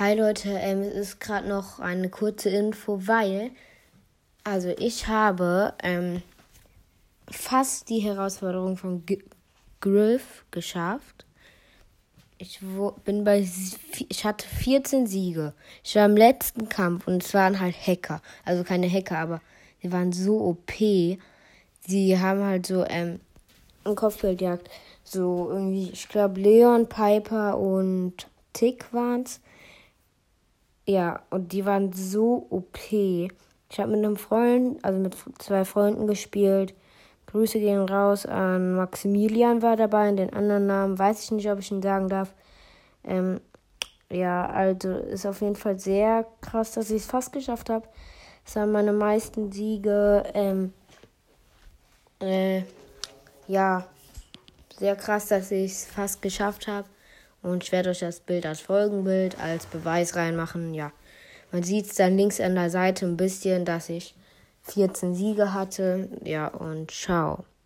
Hi Leute, ähm, es ist gerade noch eine kurze Info, weil, also ich habe ähm, fast die Herausforderung von G Griff geschafft. Ich bin bei, ich hatte 14 Siege. Ich war im letzten Kampf und es waren halt Hacker. Also keine Hacker, aber sie waren so OP. Sie haben halt so, ähm, ein Kopfgeldjagd. So irgendwie, ich glaube, Leon, Piper und Tick waren's. Ja, und die waren so OP. Ich habe mit einem Freund, also mit zwei Freunden gespielt. Grüße gehen raus an Maximilian war dabei, und den anderen Namen weiß ich nicht, ob ich ihn sagen darf. Ähm, ja, also ist auf jeden Fall sehr krass, dass ich es fast geschafft habe. Es waren meine meisten Siege. Ähm, äh, ja, sehr krass, dass ich es fast geschafft habe. Und ich werde euch das Bild als Folgenbild, als Beweis reinmachen. Ja, man sieht es dann links an der Seite ein bisschen, dass ich 14 Siege hatte. Ja, und ciao.